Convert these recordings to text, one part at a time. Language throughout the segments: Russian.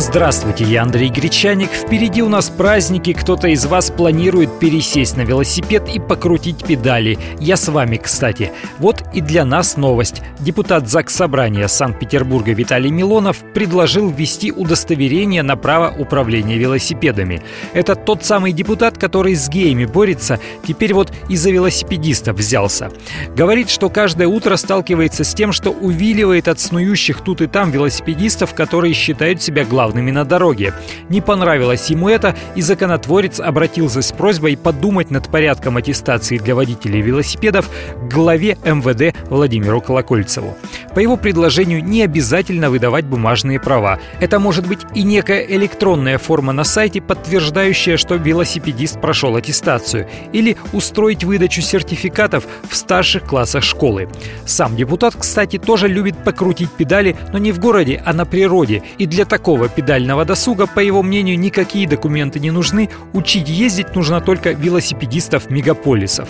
Здравствуйте, я Андрей Гречаник. Впереди у нас праздники. Кто-то из вас планирует пересесть на велосипед и покрутить педали. Я с вами, кстати. Вот и для нас новость. Депутат ЗАГС Собрания Санкт-Петербурга Виталий Милонов предложил ввести удостоверение на право управления велосипедами. Это тот самый депутат, который с геями борется, теперь вот из-за велосипедистов взялся. Говорит, что каждое утро сталкивается с тем, что увиливает от снующих тут и там велосипедистов, которые считают себя главными главными на дороге. Не понравилось ему это, и законотворец обратился с просьбой подумать над порядком аттестации для водителей велосипедов к главе МВД Владимиру Колокольцеву. По его предложению не обязательно выдавать бумажные права. Это может быть и некая электронная форма на сайте, подтверждающая, что велосипедист прошел аттестацию, или устроить выдачу сертификатов в старших классах школы. Сам депутат, кстати, тоже любит покрутить педали, но не в городе, а на природе. И для такого педального досуга, по его мнению, никакие документы не нужны, учить ездить нужно только велосипедистов мегаполисов.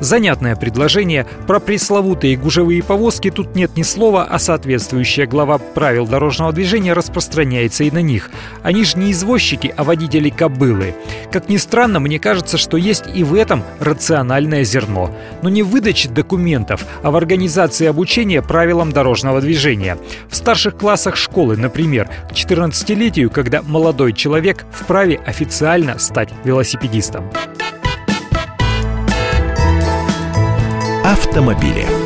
Занятное предложение. Про пресловутые гужевые повозки тут нет ни слова, а соответствующая глава правил дорожного движения распространяется и на них. Они же не извозчики, а водители кобылы. Как ни странно, мне кажется, что есть и в этом рациональное зерно. Но не в выдаче документов, а в организации обучения правилам дорожного движения. В старших классах школы, например, к 14 15-летию, когда молодой человек вправе официально стать велосипедистом. Автомобили.